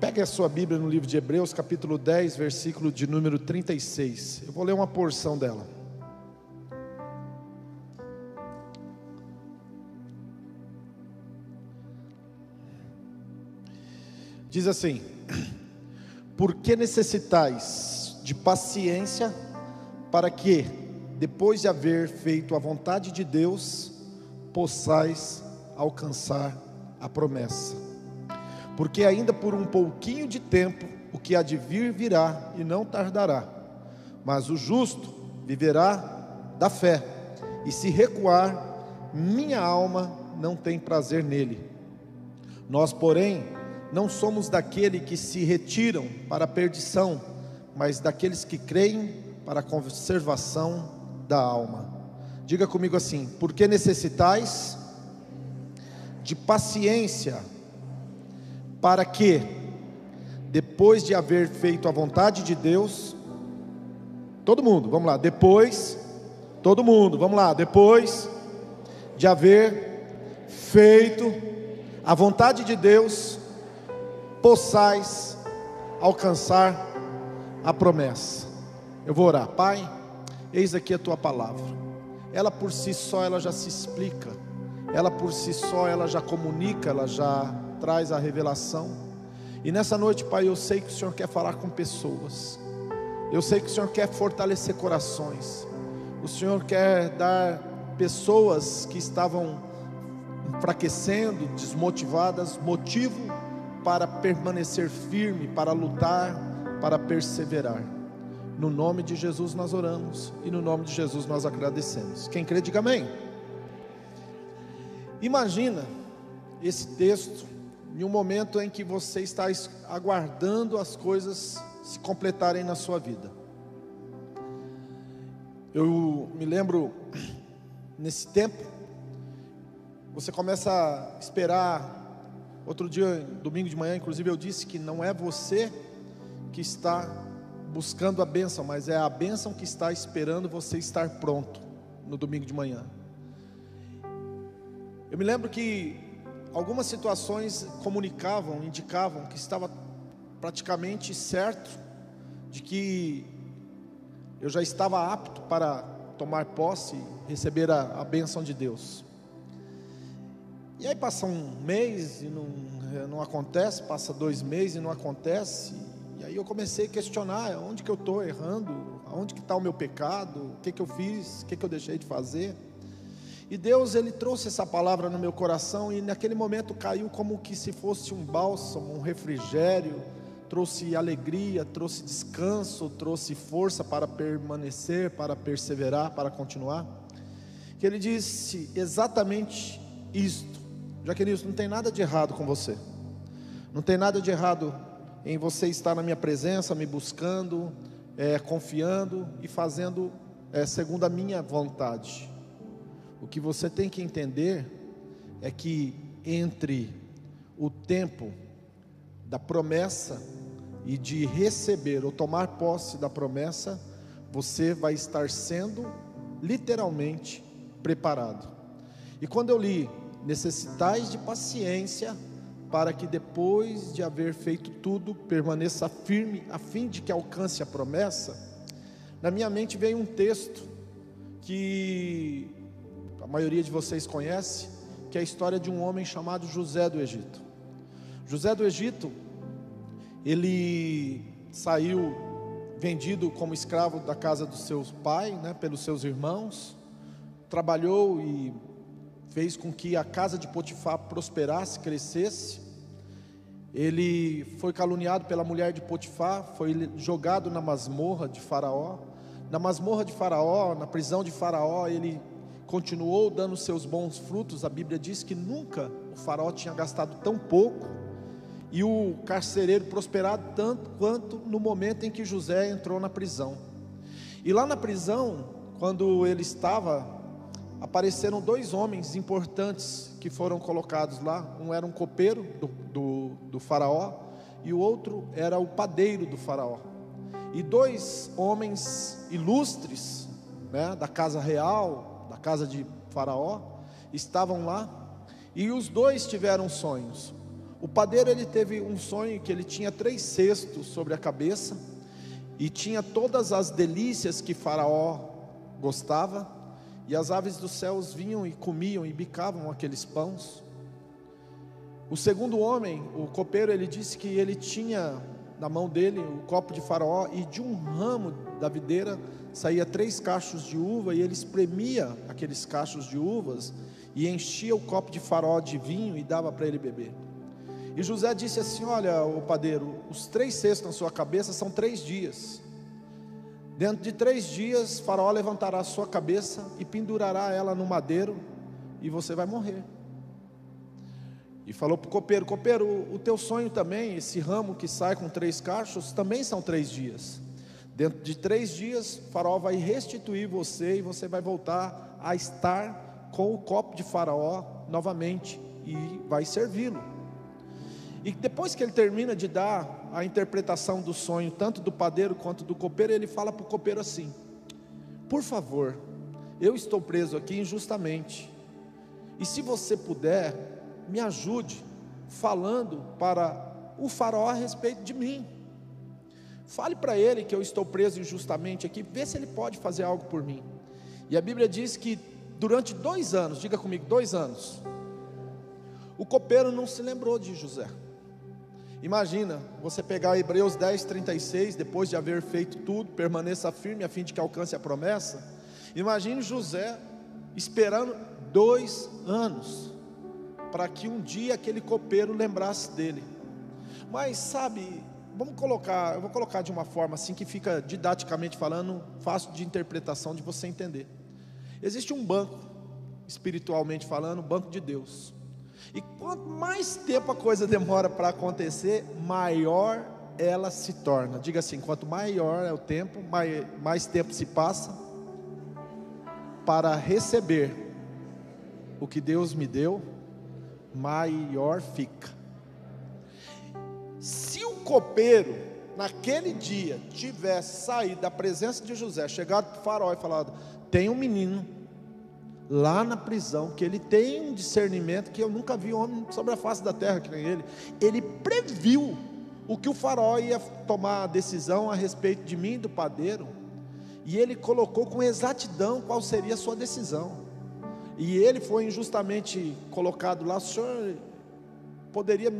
Pegue a sua Bíblia no livro de Hebreus, capítulo 10, versículo de número 36. Eu vou ler uma porção dela. Diz assim: Por que necessitais de paciência para que, depois de haver feito a vontade de Deus, possais alcançar a promessa? Porque ainda por um pouquinho de tempo o que há de vir virá e não tardará. Mas o justo viverá da fé, e se recuar, minha alma não tem prazer nele. Nós, porém, não somos daquele que se retiram para a perdição, mas daqueles que creem para a conservação da alma. Diga comigo assim: porque necessitais de paciência, para que, depois de haver feito a vontade de Deus, todo mundo, vamos lá, depois, todo mundo, vamos lá, depois de haver feito a vontade de Deus, possais alcançar a promessa. Eu vou orar, Pai, eis aqui a tua palavra. Ela por si só ela já se explica. Ela por si só ela já comunica, ela já traz a revelação. E nessa noite, Pai, eu sei que o Senhor quer falar com pessoas. Eu sei que o Senhor quer fortalecer corações. O Senhor quer dar pessoas que estavam enfraquecendo, desmotivadas, motivo para permanecer firme, para lutar, para perseverar. No nome de Jesus nós oramos e no nome de Jesus nós agradecemos. Quem crê, diga amém. Imagina esse texto em um momento em que você está aguardando as coisas se completarem na sua vida. Eu me lembro nesse tempo, você começa a esperar Outro dia, domingo de manhã, inclusive, eu disse que não é você que está buscando a bênção, mas é a bênção que está esperando você estar pronto no domingo de manhã. Eu me lembro que algumas situações comunicavam, indicavam que estava praticamente certo de que eu já estava apto para tomar posse receber a, a bênção de Deus. E aí passa um mês e não, não acontece, passa dois meses e não acontece. E aí eu comecei a questionar onde que eu estou errando, onde que está o meu pecado, o que que eu fiz, o que que eu deixei de fazer. E Deus ele trouxe essa palavra no meu coração e naquele momento caiu como que se fosse um bálsamo, um refrigério, trouxe alegria, trouxe descanso, trouxe força para permanecer, para perseverar, para continuar. Que ele disse exatamente isto. Jaqueline, não tem nada de errado com você. Não tem nada de errado em você estar na minha presença, me buscando, é, confiando e fazendo é, segundo a minha vontade. O que você tem que entender é que entre o tempo da promessa e de receber ou tomar posse da promessa, você vai estar sendo literalmente preparado. E quando eu li necessitais de paciência, para que depois de haver feito tudo, permaneça firme, a fim de que alcance a promessa. Na minha mente veio um texto que maioria de vocês conhece, que é a história de um homem chamado José do Egito. José do Egito, ele saiu vendido como escravo da casa do seu pai, né, pelos seus irmãos, trabalhou e fez com que a casa de Potifar prosperasse, crescesse. Ele foi caluniado pela mulher de Potifar, foi jogado na masmorra de Faraó. Na masmorra de Faraó, na prisão de Faraó, ele continuou dando seus bons frutos. A Bíblia diz que nunca o Faraó tinha gastado tão pouco e o carcereiro prosperado tanto quanto no momento em que José entrou na prisão. E lá na prisão, quando ele estava apareceram dois homens importantes que foram colocados lá. Um era um copeiro do, do, do, faraó e o outro era o padeiro do faraó. E dois homens ilustres, né, da casa real, casa de faraó, estavam lá. E os dois tiveram sonhos. O padeiro ele teve um sonho que ele tinha três cestos sobre a cabeça e tinha todas as delícias que Faraó gostava, e as aves dos céus vinham e comiam e bicavam aqueles pães. O segundo homem, o copeiro, ele disse que ele tinha na mão dele o copo de Faraó e de um ramo da videira saía três cachos de uva e ele espremia aqueles cachos de uvas e enchia o copo de Faraó de vinho e dava para ele beber. E José disse assim: Olha, o padeiro, os três cestos na sua cabeça são três dias. Dentro de três dias, Faraó levantará a sua cabeça e pendurará ela no madeiro, e você vai morrer. E falou para o copeiro: Copeiro, o teu sonho também, esse ramo que sai com três cachos, também são três dias. Dentro de três dias, Faraó vai restituir você e você vai voltar a estar com o copo de Faraó novamente e vai servi-lo. E depois que ele termina de dar a interpretação do sonho, tanto do padeiro quanto do copeiro, ele fala para o copeiro assim: Por favor, eu estou preso aqui injustamente, e se você puder, me ajude falando para o faraó a respeito de mim. Fale para ele que eu estou preso injustamente aqui, vê se ele pode fazer algo por mim. E a Bíblia diz que durante dois anos, diga comigo, dois anos, o copeiro não se lembrou de José. Imagina você pegar Hebreus 10, 36, depois de haver feito tudo, permaneça firme a fim de que alcance a promessa. Imagine José esperando dois anos para que um dia aquele copeiro lembrasse dele. Mas sabe, vamos colocar, eu vou colocar de uma forma assim que fica didaticamente falando, fácil de interpretação de você entender. Existe um banco, espiritualmente falando, banco de Deus. E quanto mais tempo a coisa demora para acontecer, maior ela se torna. Diga assim: quanto maior é o tempo, mais, mais tempo se passa para receber o que Deus me deu, maior fica. Copeiro, naquele dia, tivesse saído da presença de José, chegado para o farol e falado: tem um menino lá na prisão, que ele tem um discernimento que eu nunca vi homem sobre a face da terra que nem ele. Ele previu o que o faraó ia tomar a decisão a respeito de mim e do padeiro, e ele colocou com exatidão qual seria a sua decisão. E ele foi injustamente colocado lá, o senhor poderia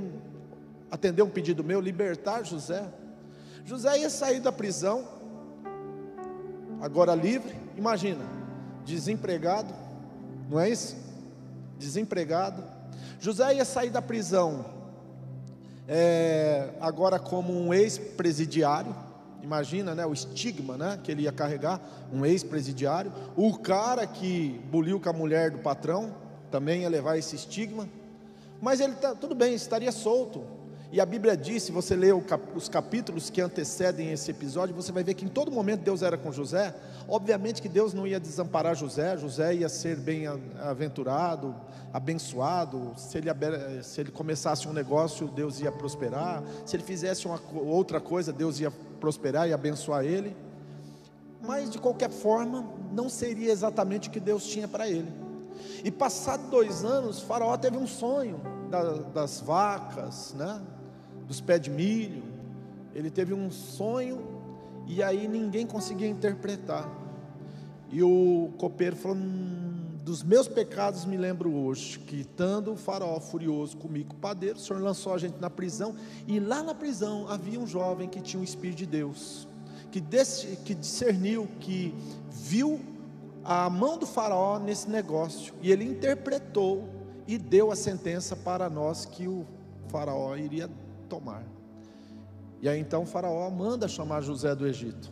atender um pedido meu, libertar José? José ia sair da prisão, agora livre, imagina, desempregado, não é isso? Desempregado. José ia sair da prisão, é, agora como um ex-presidiário. Imagina, né, o estigma, né, que ele ia carregar, um ex-presidiário. O cara que buliu com a mulher do patrão também ia levar esse estigma. Mas ele tá, tudo bem, estaria solto. E a Bíblia diz, se você ler os capítulos que antecedem esse episódio, você vai ver que em todo momento Deus era com José. Obviamente que Deus não ia desamparar José, José ia ser bem-aventurado, abençoado. Se ele, se ele começasse um negócio, Deus ia prosperar. Se ele fizesse uma outra coisa, Deus ia prosperar e abençoar ele. Mas de qualquer forma, não seria exatamente o que Deus tinha para ele. E passado dois anos, Faraó teve um sonho das vacas, né? Dos pés de milho. Ele teve um sonho e aí ninguém conseguia interpretar. E o copeiro falou: hum, dos meus pecados me lembro hoje que estando o faraó furioso comigo, o padeiro, o senhor lançou a gente na prisão e lá na prisão havia um jovem que tinha o espírito de Deus, que, desse, que discerniu, que viu a mão do faraó nesse negócio e ele interpretou e deu a sentença para nós que o faraó iria tomar. E aí então faraó manda chamar José do Egito.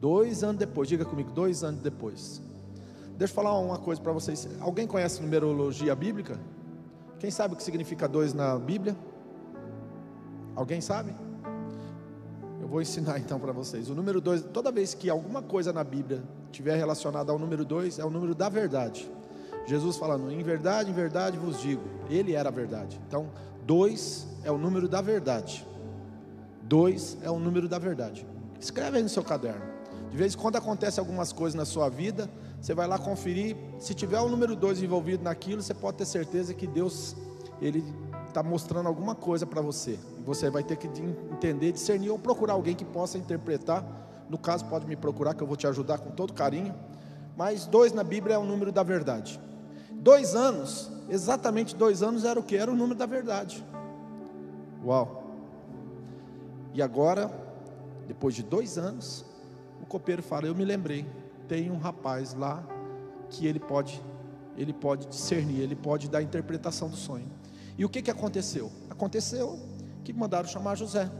Dois anos depois, diga comigo, dois anos depois. Deixa eu falar uma coisa para vocês. Alguém conhece numerologia bíblica? Quem sabe o que significa dois na Bíblia? Alguém sabe? Eu vou ensinar então para vocês. O número dois, toda vez que alguma coisa na Bíblia tiver relacionada ao número dois, é o número da verdade. Jesus falando, em verdade, em verdade vos digo, ele era a verdade. Então, dois é o número da verdade. Dois é o número da verdade. Escreve aí no seu caderno. De vez em quando acontece algumas coisas na sua vida, você vai lá conferir. Se tiver o número dois envolvido naquilo, você pode ter certeza que Deus, Ele está mostrando alguma coisa para você. Você vai ter que entender, discernir ou procurar alguém que possa interpretar. No caso, pode me procurar que eu vou te ajudar com todo carinho. Mas dois na Bíblia é o número da verdade. Dois anos, exatamente dois anos era o que? Era o número da verdade. Uau! E agora, depois de dois anos, o copeiro fala: Eu me lembrei, tem um rapaz lá que ele pode, ele pode discernir, ele pode dar a interpretação do sonho. E o que, que aconteceu? Aconteceu que mandaram chamar José.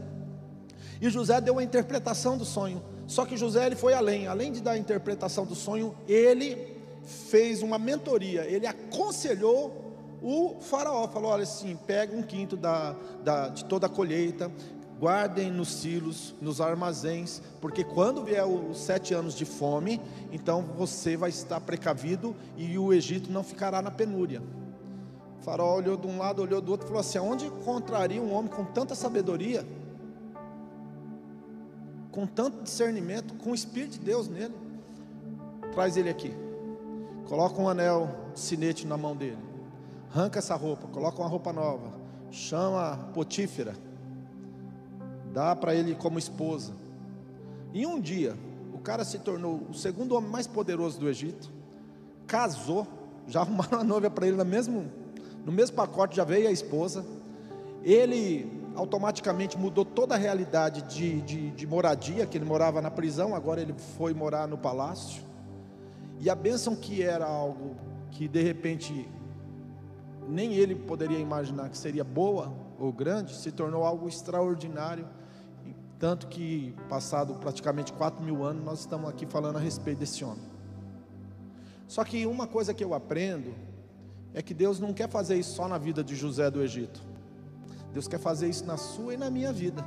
E José deu a interpretação do sonho. Só que José ele foi além, além de dar a interpretação do sonho, ele fez uma mentoria, ele aconselhou o faraó, falou: olha assim, pega um quinto da, da, de toda a colheita, guardem nos silos, nos armazéns, porque quando vier os sete anos de fome, então você vai estar precavido e o Egito não ficará na penúria. O faraó olhou de um lado, olhou do outro falou assim: onde encontraria um homem com tanta sabedoria, com tanto discernimento, com o Espírito de Deus nele? Traz ele aqui, coloca um anel de sinete na mão dele, arranca essa roupa, coloca uma roupa nova, chama Potífera dá para ele como esposa. Em um dia, o cara se tornou o segundo homem mais poderoso do Egito, casou, já arrumaram a noiva para ele no mesmo, no mesmo pacote, já veio a esposa. Ele automaticamente mudou toda a realidade de, de, de moradia, que ele morava na prisão, agora ele foi morar no palácio. E a bênção que era algo que de repente nem ele poderia imaginar que seria boa ou grande, se tornou algo extraordinário tanto que, passado praticamente 4 mil anos, nós estamos aqui falando a respeito desse homem. Só que uma coisa que eu aprendo é que Deus não quer fazer isso só na vida de José do Egito. Deus quer fazer isso na sua e na minha vida.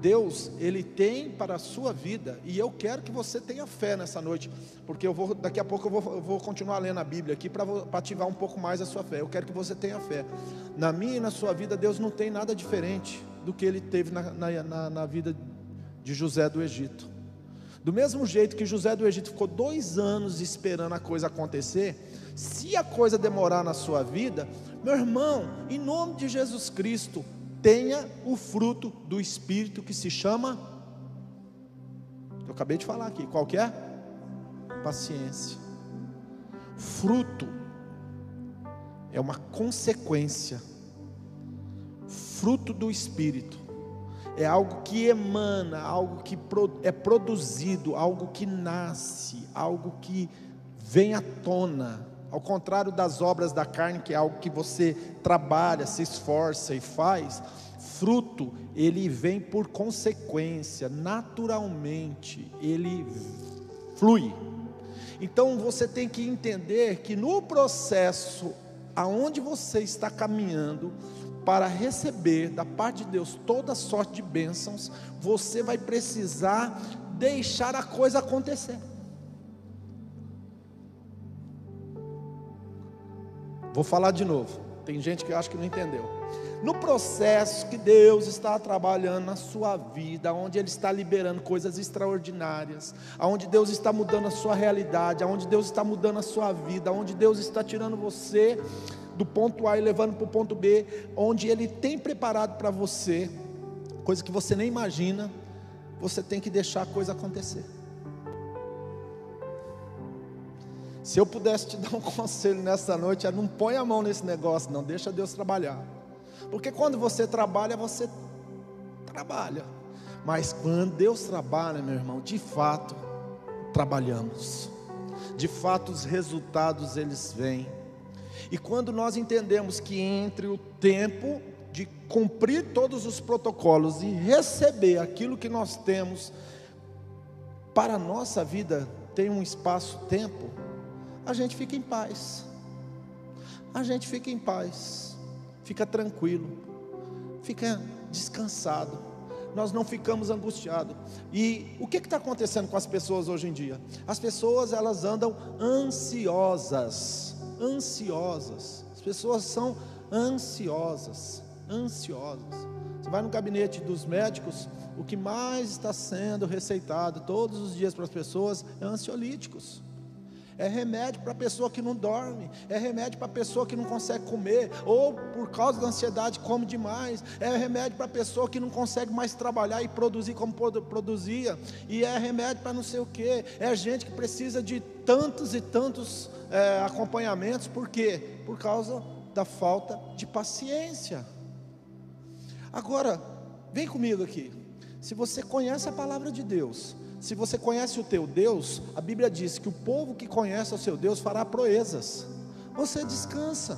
Deus, Ele tem para a sua vida, e eu quero que você tenha fé nessa noite, porque eu vou, daqui a pouco eu vou, eu vou continuar lendo a Bíblia aqui para ativar um pouco mais a sua fé. Eu quero que você tenha fé. Na minha e na sua vida, Deus não tem nada diferente do que ele teve na, na, na vida de José do Egito. Do mesmo jeito que José do Egito ficou dois anos esperando a coisa acontecer, se a coisa demorar na sua vida, meu irmão, em nome de Jesus Cristo, tenha o fruto do Espírito que se chama. Eu acabei de falar aqui, qual que é? Paciência. Fruto é uma consequência fruto do Espírito. É algo que emana, algo que é produzido, algo que nasce, algo que vem à tona. Ao contrário das obras da carne, que é algo que você trabalha, se esforça e faz, fruto, ele vem por consequência, naturalmente, ele flui. Então você tem que entender que no processo aonde você está caminhando, para receber da parte de Deus toda sorte de bênçãos, você vai precisar deixar a coisa acontecer. Vou falar de novo. Tem gente que acha que não entendeu. No processo que Deus está trabalhando na sua vida, onde Ele está liberando coisas extraordinárias, onde Deus está mudando a sua realidade, onde Deus está mudando a sua vida, onde Deus está tirando você do ponto A e levando para o ponto B, onde Ele tem preparado para você, coisa que você nem imagina, você tem que deixar a coisa acontecer. Se eu pudesse te dar um conselho nessa noite, é não põe a mão nesse negócio, não, deixa Deus trabalhar. Porque quando você trabalha, você trabalha. Mas quando Deus trabalha, meu irmão, de fato, trabalhamos. De fato, os resultados eles vêm. E quando nós entendemos que entre o tempo de cumprir todos os protocolos e receber aquilo que nós temos para a nossa vida tem um espaço-tempo, a gente fica em paz. A gente fica em paz, fica tranquilo, fica descansado. Nós não ficamos angustiados. E o que está acontecendo com as pessoas hoje em dia? As pessoas elas andam ansiosas ansiosas. As pessoas são ansiosas, ansiosas. Você vai no gabinete dos médicos, o que mais está sendo receitado todos os dias para as pessoas é ansiolíticos. É remédio para a pessoa que não dorme, é remédio para a pessoa que não consegue comer, ou por causa da ansiedade come demais, é remédio para a pessoa que não consegue mais trabalhar e produzir como produzia, e é remédio para não sei o que, é gente que precisa de tantos e tantos é, acompanhamentos, por quê? Por causa da falta de paciência. Agora, vem comigo aqui, se você conhece a palavra de Deus, se você conhece o teu Deus, a Bíblia diz que o povo que conhece o seu Deus fará proezas. Você descansa.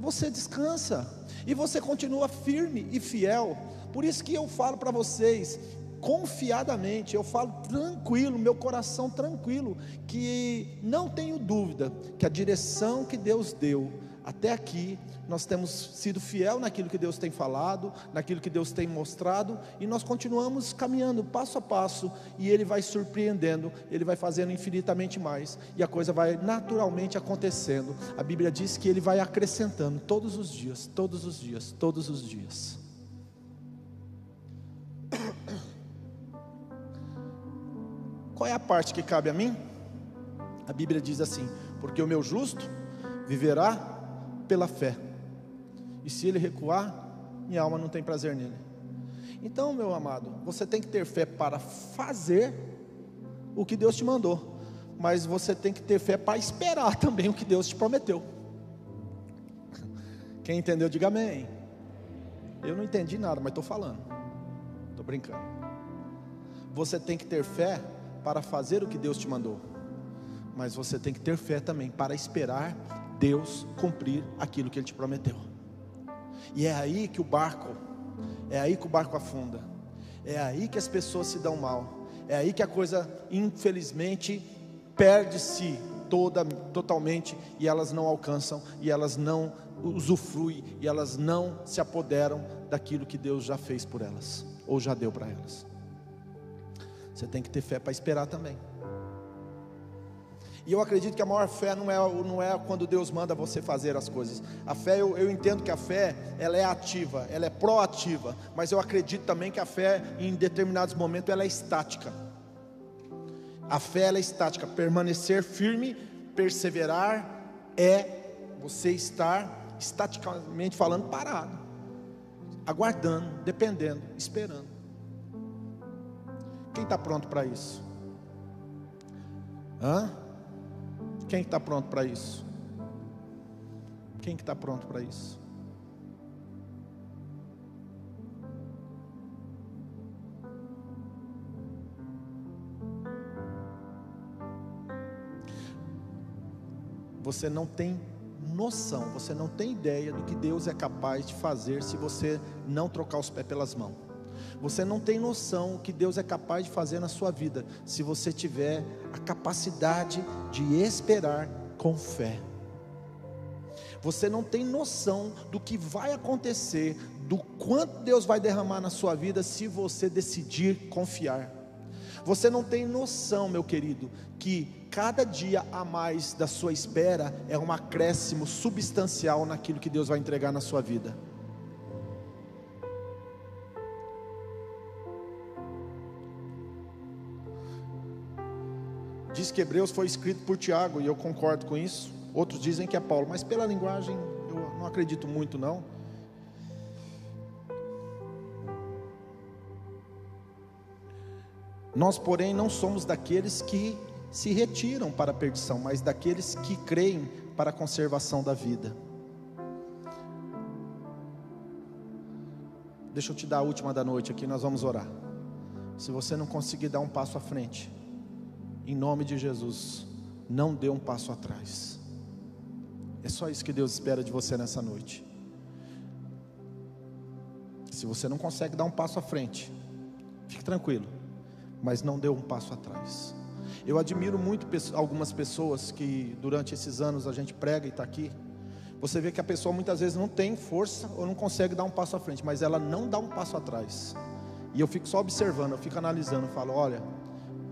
Você descansa e você continua firme e fiel. Por isso que eu falo para vocês, confiadamente, eu falo tranquilo, meu coração tranquilo, que não tenho dúvida que a direção que Deus deu até aqui, nós temos sido fiel naquilo que Deus tem falado, naquilo que Deus tem mostrado, e nós continuamos caminhando passo a passo, e Ele vai surpreendendo, Ele vai fazendo infinitamente mais, e a coisa vai naturalmente acontecendo. A Bíblia diz que Ele vai acrescentando todos os dias, todos os dias, todos os dias. Qual é a parte que cabe a mim? A Bíblia diz assim: porque o meu justo viverá pela fé. E se ele recuar, minha alma não tem prazer nele. Então, meu amado, você tem que ter fé para fazer o que Deus te mandou, mas você tem que ter fé para esperar também o que Deus te prometeu. Quem entendeu, diga amém. Eu não entendi nada, mas estou falando, estou brincando. Você tem que ter fé para fazer o que Deus te mandou, mas você tem que ter fé também para esperar Deus cumprir aquilo que Ele te prometeu. E é aí que o barco, é aí que o barco afunda, é aí que as pessoas se dão mal, é aí que a coisa, infelizmente, perde-se toda, totalmente e elas não alcançam, e elas não usufruem, e elas não se apoderam daquilo que Deus já fez por elas, ou já deu para elas. Você tem que ter fé para esperar também. E eu acredito que a maior fé não é, não é quando Deus manda você fazer as coisas. A fé, eu, eu entendo que a fé, ela é ativa, ela é proativa. Mas eu acredito também que a fé, em determinados momentos, ela é estática. A fé, ela é estática. Permanecer firme, perseverar, é você estar, estaticamente falando, parado. Aguardando, dependendo, esperando. Quem está pronto para isso? Hã? Quem está pronto para isso? Quem que está pronto para isso? Você não tem noção, você não tem ideia do que Deus é capaz de fazer se você não trocar os pés pelas mãos. Você não tem noção o que Deus é capaz de fazer na sua vida, se você tiver a capacidade de esperar com fé. Você não tem noção do que vai acontecer, do quanto Deus vai derramar na sua vida se você decidir confiar. Você não tem noção, meu querido, que cada dia a mais da sua espera é um acréscimo substancial naquilo que Deus vai entregar na sua vida. Diz que Hebreus foi escrito por Tiago, e eu concordo com isso. Outros dizem que é Paulo, mas pela linguagem eu não acredito muito não. Nós, porém, não somos daqueles que se retiram para a perdição, mas daqueles que creem para a conservação da vida. Deixa eu te dar a última da noite aqui, nós vamos orar. Se você não conseguir dar um passo à frente, em nome de Jesus, não dê um passo atrás. É só isso que Deus espera de você nessa noite. Se você não consegue dar um passo à frente, fique tranquilo, mas não dê um passo atrás. Eu admiro muito algumas pessoas que durante esses anos a gente prega e está aqui. Você vê que a pessoa muitas vezes não tem força ou não consegue dar um passo à frente, mas ela não dá um passo atrás. E eu fico só observando, eu fico analisando, falo, olha,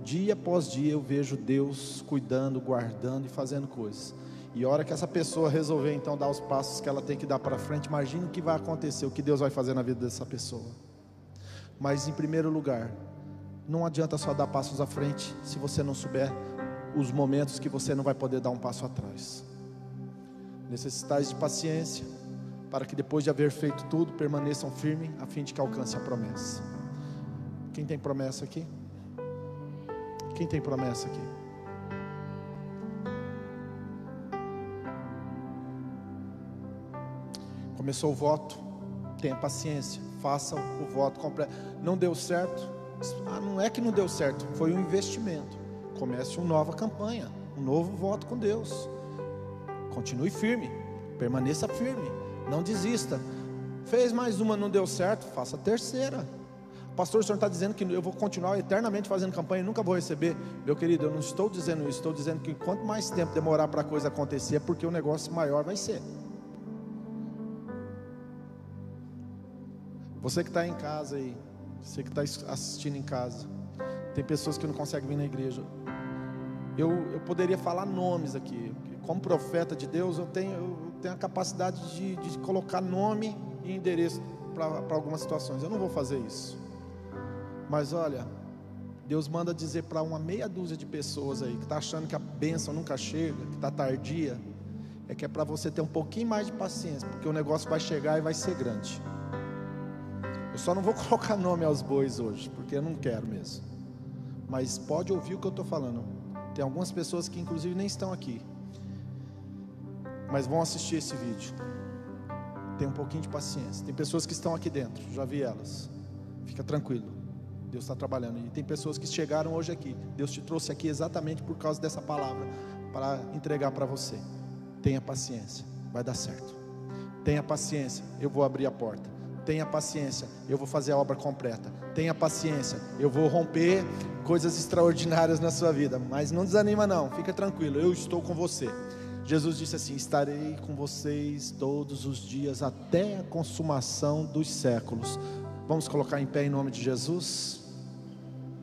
Dia após dia eu vejo Deus cuidando, guardando e fazendo coisas. E a hora que essa pessoa resolver então dar os passos que ela tem que dar para frente, imagine o que vai acontecer, o que Deus vai fazer na vida dessa pessoa. Mas em primeiro lugar, não adianta só dar passos à frente se você não souber os momentos que você não vai poder dar um passo atrás. Necessitais de paciência, para que depois de haver feito tudo, permaneçam firmes, a fim de que alcance a promessa. Quem tem promessa aqui? Quem tem promessa aqui? Começou o voto, tenha paciência, faça o voto completo. Não deu certo? Ah, não é que não deu certo, foi um investimento. Comece uma nova campanha, um novo voto com Deus. Continue firme, permaneça firme, não desista. Fez mais uma, não deu certo, faça a terceira. Pastor, o senhor está dizendo que eu vou continuar eternamente fazendo campanha e nunca vou receber. Meu querido, eu não estou dizendo isso, estou dizendo que quanto mais tempo demorar para a coisa acontecer, é porque o negócio maior vai ser. Você que está em casa aí, você que está assistindo em casa, tem pessoas que não conseguem vir na igreja. Eu, eu poderia falar nomes aqui, como profeta de Deus, eu tenho, eu tenho a capacidade de, de colocar nome e endereço para algumas situações. Eu não vou fazer isso. Mas olha, Deus manda dizer para uma meia dúzia de pessoas aí que está achando que a bênção nunca chega, que está tardia, é que é para você ter um pouquinho mais de paciência, porque o negócio vai chegar e vai ser grande. Eu só não vou colocar nome aos bois hoje, porque eu não quero mesmo. Mas pode ouvir o que eu estou falando. Tem algumas pessoas que inclusive nem estão aqui, mas vão assistir esse vídeo. Tem um pouquinho de paciência. Tem pessoas que estão aqui dentro, já vi elas. Fica tranquilo. Deus está trabalhando. E tem pessoas que chegaram hoje aqui. Deus te trouxe aqui exatamente por causa dessa palavra para entregar para você. Tenha paciência, vai dar certo. Tenha paciência, eu vou abrir a porta. Tenha paciência, eu vou fazer a obra completa. Tenha paciência, eu vou romper coisas extraordinárias na sua vida. Mas não desanima, não, fica tranquilo, eu estou com você. Jesus disse assim: Estarei com vocês todos os dias até a consumação dos séculos. Vamos colocar em pé em nome de Jesus?